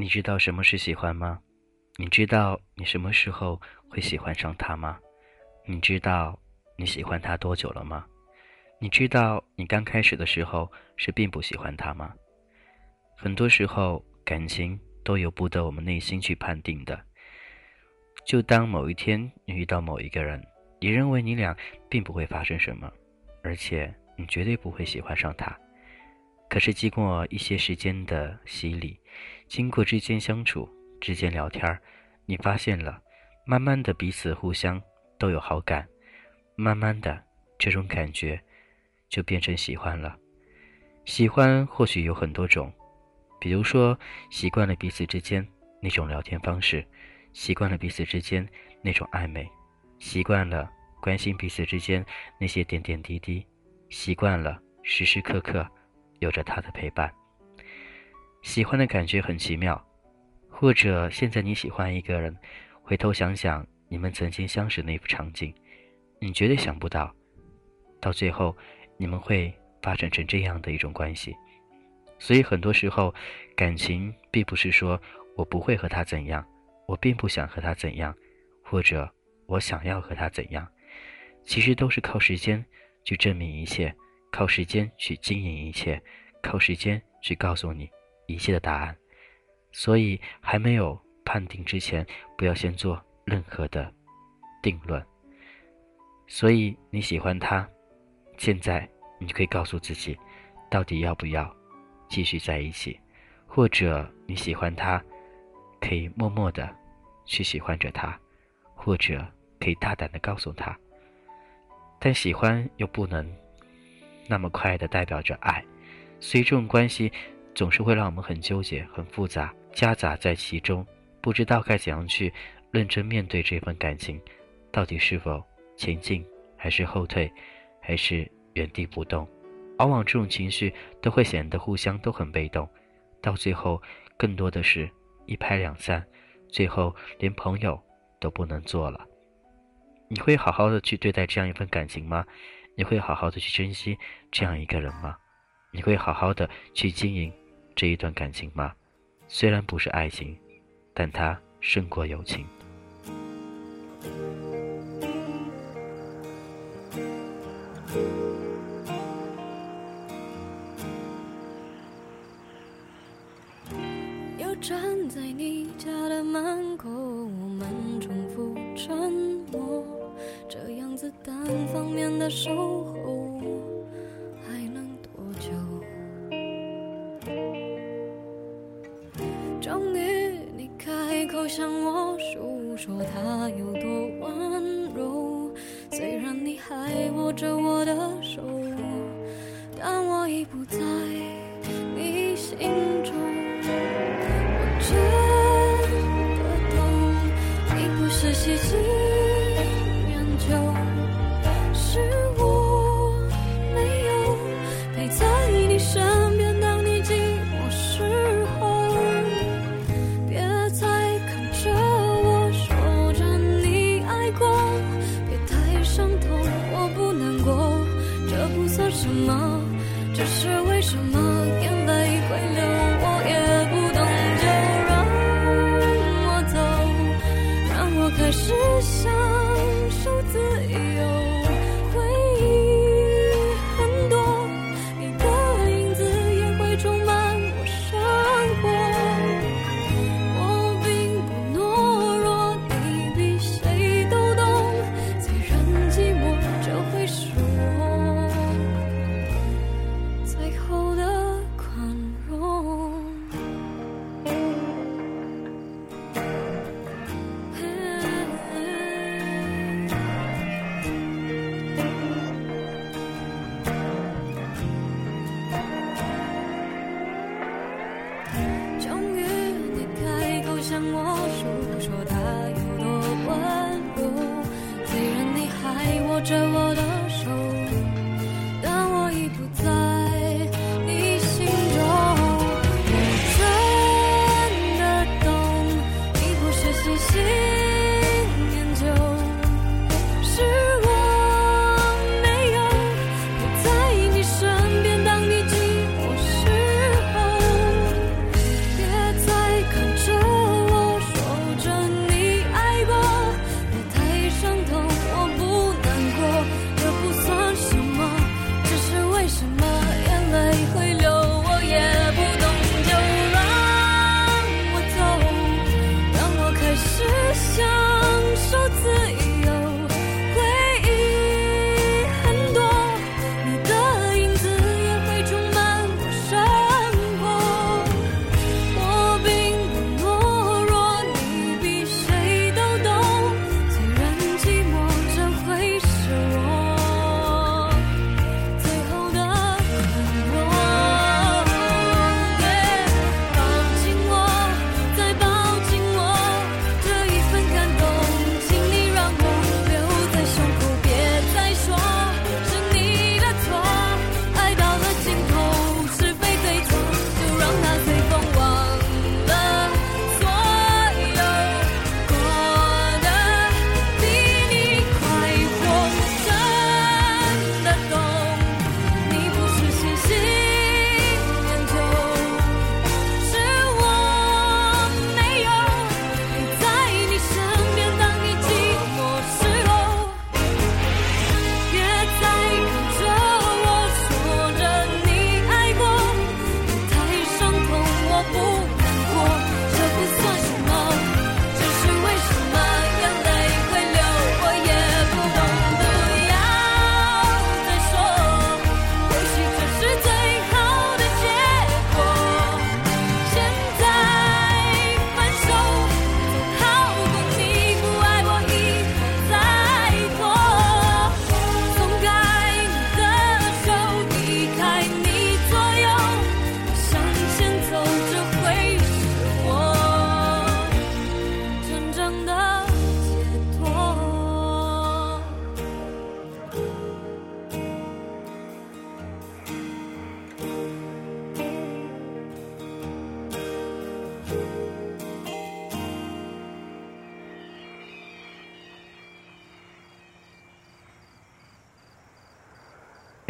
你知道什么是喜欢吗？你知道你什么时候会喜欢上他吗？你知道你喜欢他多久了吗？你知道你刚开始的时候是并不喜欢他吗？很多时候感情都由不得我们内心去判定的。就当某一天你遇到某一个人，你认为你俩并不会发生什么，而且你绝对不会喜欢上他。可是经过一些时间的洗礼，经过之间相处、之间聊天你发现了，慢慢的彼此互相都有好感，慢慢的这种感觉就变成喜欢了。喜欢或许有很多种，比如说习惯了彼此之间那种聊天方式，习惯了彼此之间那种暧昧，习惯了关心彼此之间那些点点滴滴，习惯了时时刻刻。有着他的陪伴，喜欢的感觉很奇妙。或者现在你喜欢一个人，回头想想你们曾经相识那幅场景，你绝对想不到，到最后你们会发展成这样的一种关系。所以很多时候，感情并不是说我不会和他怎样，我并不想和他怎样，或者我想要和他怎样，其实都是靠时间去证明一切。靠时间去经营一切，靠时间去告诉你一切的答案。所以还没有判定之前，不要先做任何的定论。所以你喜欢他，现在你就可以告诉自己，到底要不要继续在一起，或者你喜欢他，可以默默的去喜欢着他，或者可以大胆的告诉他。但喜欢又不能。那么快的代表着爱，所以这种关系总是会让我们很纠结、很复杂，夹杂在其中，不知道该怎样去认真面对这份感情，到底是否前进，还是后退，还是原地不动？往往这种情绪都会显得互相都很被动，到最后更多的是一拍两散，最后连朋友都不能做了。你会好好的去对待这样一份感情吗？你会好好的去珍惜这样一个人吗？你会好好的去经营这一段感情吗？虽然不是爱情，但它胜过友情。又站在你家的门口，我们重复沉默，这样子单方面的守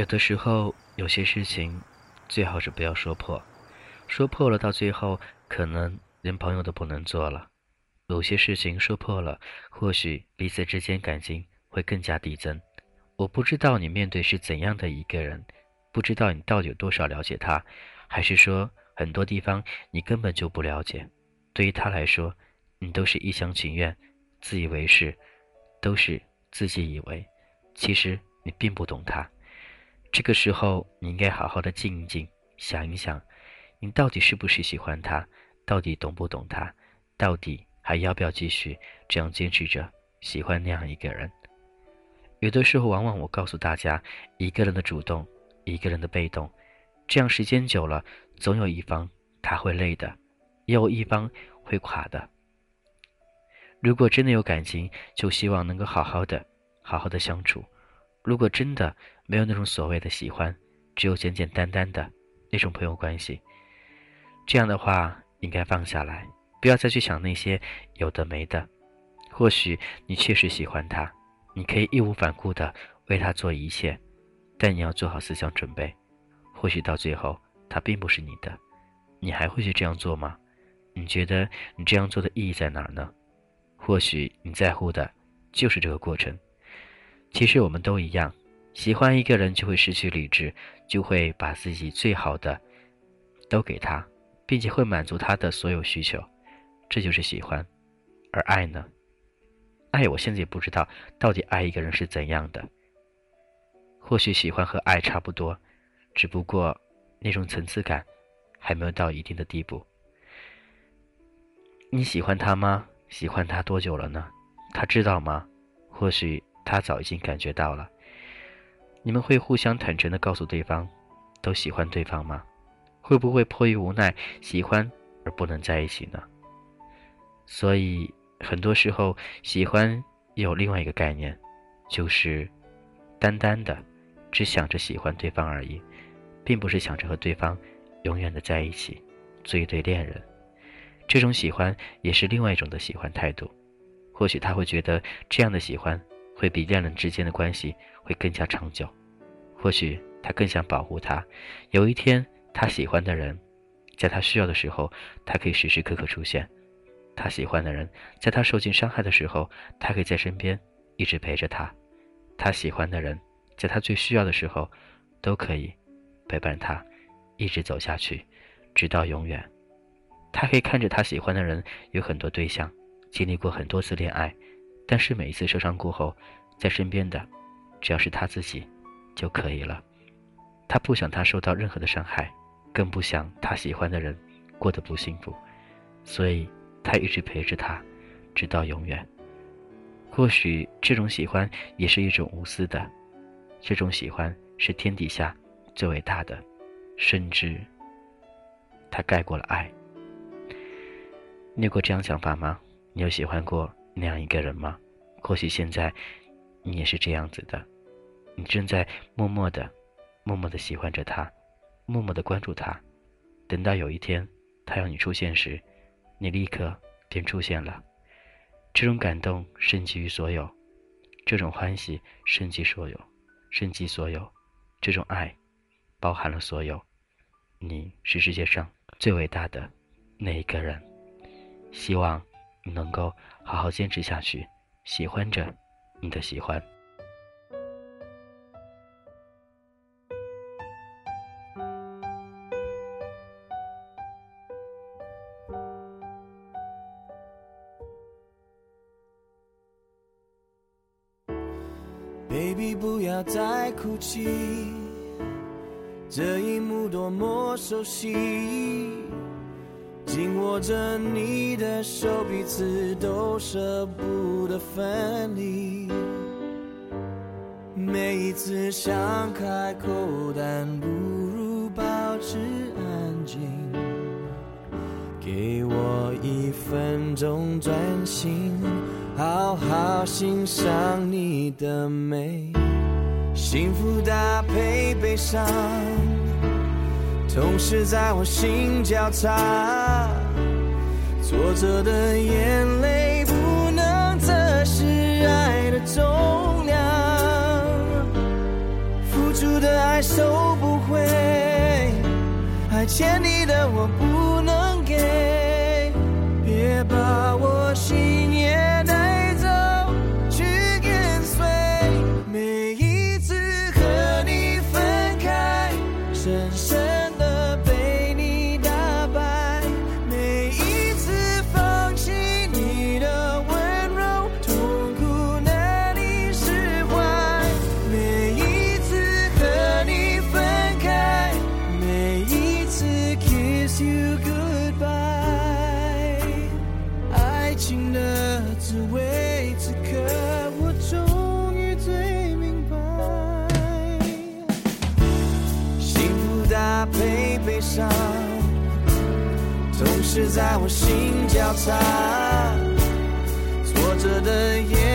有的时候，有些事情最好是不要说破，说破了，到最后可能连朋友都不能做了。有些事情说破了，或许彼此之间感情会更加递增。我不知道你面对是怎样的一个人，不知道你到底有多少了解他，还是说很多地方你根本就不了解。对于他来说，你都是一厢情愿、自以为是，都是自己以为。其实你并不懂他。这个时候，你应该好好的静一静，想一想，你到底是不是喜欢他，到底懂不懂他，到底还要不要继续这样坚持着喜欢那样一个人？有的时候，往往我告诉大家，一个人的主动，一个人的被动，这样时间久了，总有一方他会累的，也有一方会垮的。如果真的有感情，就希望能够好好的、好好的相处。如果真的没有那种所谓的喜欢，只有简简单单的那种朋友关系，这样的话应该放下来，不要再去想那些有的没的。或许你确实喜欢他，你可以义无反顾的为他做一切，但你要做好思想准备，或许到最后他并不是你的，你还会去这样做吗？你觉得你这样做的意义在哪儿呢？或许你在乎的就是这个过程。其实我们都一样，喜欢一个人就会失去理智，就会把自己最好的都给他，并且会满足他的所有需求，这就是喜欢。而爱呢？爱我现在也不知道到底爱一个人是怎样的。或许喜欢和爱差不多，只不过那种层次感还没有到一定的地步。你喜欢他吗？喜欢他多久了呢？他知道吗？或许。他早已经感觉到了，你们会互相坦诚的告诉对方，都喜欢对方吗？会不会迫于无奈喜欢而不能在一起呢？所以很多时候，喜欢有另外一个概念，就是单单的只想着喜欢对方而已，并不是想着和对方永远的在一起，做一对恋人。这种喜欢也是另外一种的喜欢态度。或许他会觉得这样的喜欢。会比恋人之间的关系会更加长久，或许他更想保护他。有一天，他喜欢的人，在他需要的时候，他可以时时刻刻出现；他喜欢的人，在他受尽伤害的时候，他可以在身边一直陪着他；他喜欢的人，在他最需要的时候，都可以陪伴他，一直走下去，直到永远。他可以看着他喜欢的人有很多对象，经历过很多次恋爱。但是每一次受伤过后，在身边的，只要是他自己就可以了。他不想他受到任何的伤害，更不想他喜欢的人过得不幸福，所以他一直陪着他，直到永远。或许这种喜欢也是一种无私的，这种喜欢是天底下最伟大的，甚至它盖过了爱。你有过这样想法吗？你有喜欢过？那样一个人吗？或许现在你也是这样子的，你正在默默的、默默的喜欢着他，默默的关注他。等到有一天他要你出现时，你立刻便出现了。这种感动胜及于所有，这种欢喜胜及所有，胜及所有。这种爱包含了所有。你是世界上最伟大的那一个人。希望。你能够好好坚持下去，喜欢着你的喜欢。Baby，不要再哭泣，这一幕多么熟悉。握着你的手，彼此都舍不得分离。每一次想开口，但不如保持安静。给我一分钟专心，好好欣赏你的美。幸福搭配悲伤。同时在我心交叉，挫折的眼泪不能测试爱的重量，付出的爱。收不回，还欠你的我不能给，是在我心交叉。挫折的夜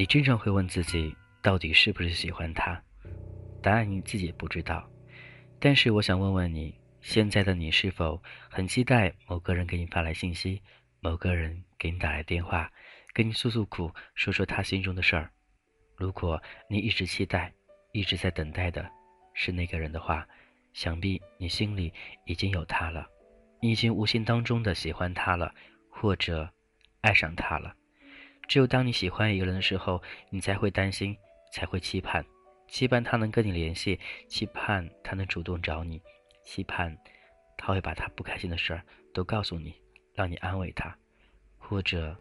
你经常会问自己，到底是不是喜欢他？答案你自己也不知道。但是我想问问你，现在的你是否很期待某个人给你发来信息，某个人给你打来电话，跟你诉诉苦，说说他心中的事儿？如果你一直期待，一直在等待的是那个人的话，想必你心里已经有他了，你已经无形当中的喜欢他了，或者爱上他了。只有当你喜欢一个人的时候，你才会担心，才会期盼，期盼他能跟你联系，期盼他能主动找你，期盼他会把他不开心的事儿都告诉你，让你安慰他，或者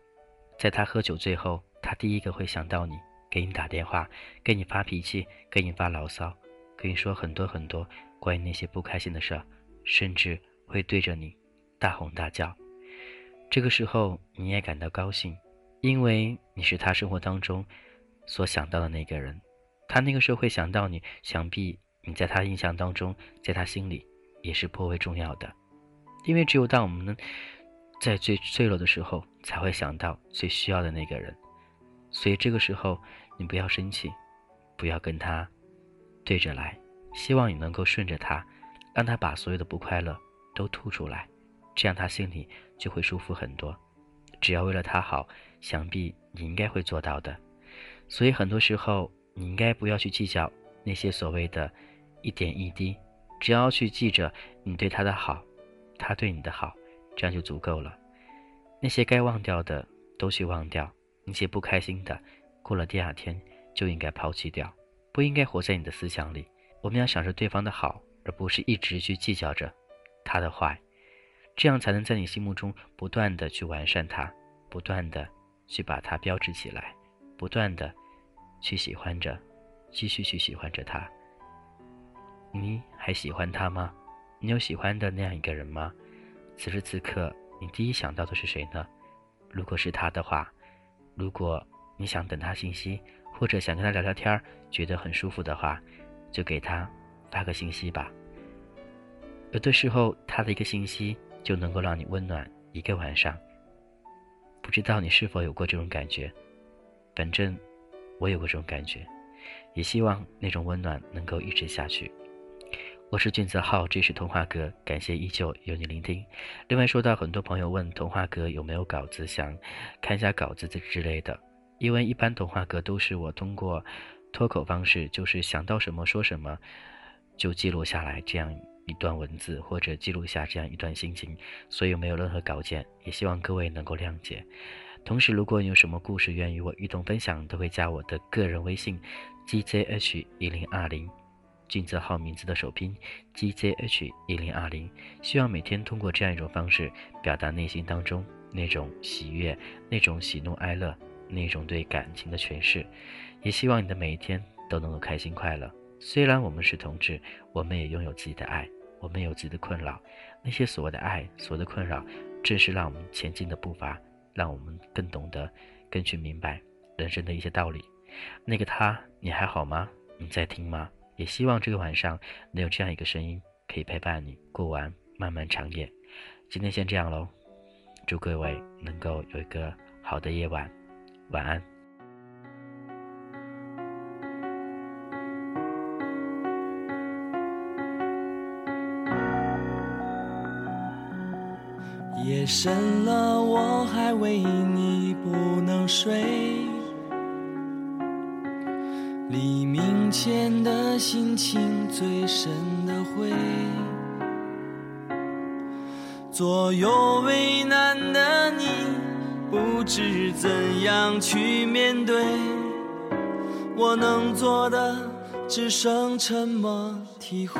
在他喝酒醉后，他第一个会想到你，给你打电话，给你发脾气，给你发牢骚，跟你说很多很多关于那些不开心的事儿，甚至会对着你大吼大叫。这个时候你也感到高兴。因为你是他生活当中所想到的那个人，他那个时候会想到你，想必你在他印象当中，在他心里也是颇为重要的。因为只有当我们在最脆弱的时候，才会想到最需要的那个人。所以这个时候，你不要生气，不要跟他对着来，希望你能够顺着他，让他把所有的不快乐都吐出来，这样他心里就会舒服很多。只要为了他好，想必你应该会做到的。所以很多时候，你应该不要去计较那些所谓的一点一滴，只要去记着你对他的好，他对你的好，这样就足够了。那些该忘掉的都去忘掉，那些不开心的，过了第二天就应该抛弃掉，不应该活在你的思想里。我们要想着对方的好，而不是一直去计较着他的坏。这样才能在你心目中不断的去完善它，不断的去把它标志起来，不断的去喜欢着，继续去喜欢着他。你还喜欢他吗？你有喜欢的那样一个人吗？此时此刻，你第一想到的是谁呢？如果是他的话，如果你想等他信息，或者想跟他聊聊天觉得很舒服的话，就给他发个信息吧。有的时候，他的一个信息就能够让你温暖一个晚上。不知道你是否有过这种感觉？反正我有过这种感觉，也希望那种温暖能够一直下去。我是俊泽浩，这是童话阁，感谢依旧有你聆听。另外，说到很多朋友问童话阁有没有稿子，想看一下稿子之类的，因为一般童话阁都是我通过脱口方式，就是想到什么说什么，就记录下来这样一段文字，或者记录下这样一段心情，所以没有任何稿件，也希望各位能够谅解。同时，如果你有什么故事愿与我一同分享，都会加我的个人微信：gzh 一零二零。俊泽浩名字的首拼 G Z H 一零二零，希望每天通过这样一种方式表达内心当中那种喜悦、那种喜怒哀乐、那种对感情的诠释，也希望你的每一天都能够开心快乐。虽然我们是同志，我们也拥有自己的爱，我们有自己的困扰，那些所谓的爱、所谓的困扰，正是让我们前进的步伐，让我们更懂得、更去明白人生的一些道理。那个他，你还好吗？你在听吗？也希望这个晚上能有这样一个声音，可以陪伴你过完漫漫长夜。今天先这样喽，祝各位能够有一个好的夜晚，晚安。夜深了，我还为你不能睡。黎明前的心情最深的灰，左右为难的你，不知怎样去面对。我能做的只剩沉默体会。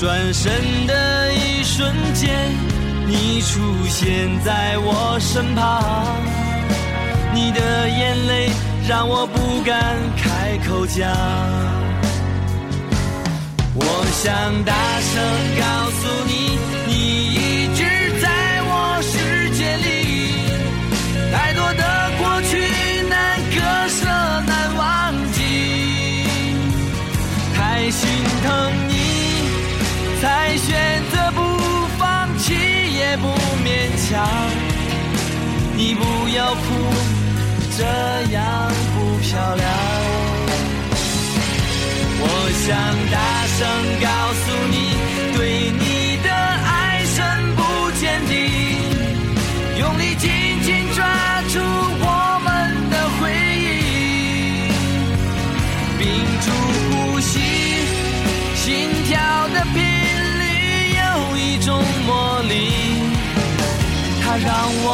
转身的一瞬间你出现在我身旁你的眼泪让我不敢开口讲我想大声告诉你你一直在我世界里太多的过去难割舍难忘记。太心疼才选择不放弃也不勉强。你不要哭，这样不漂亮。我想大声告诉你，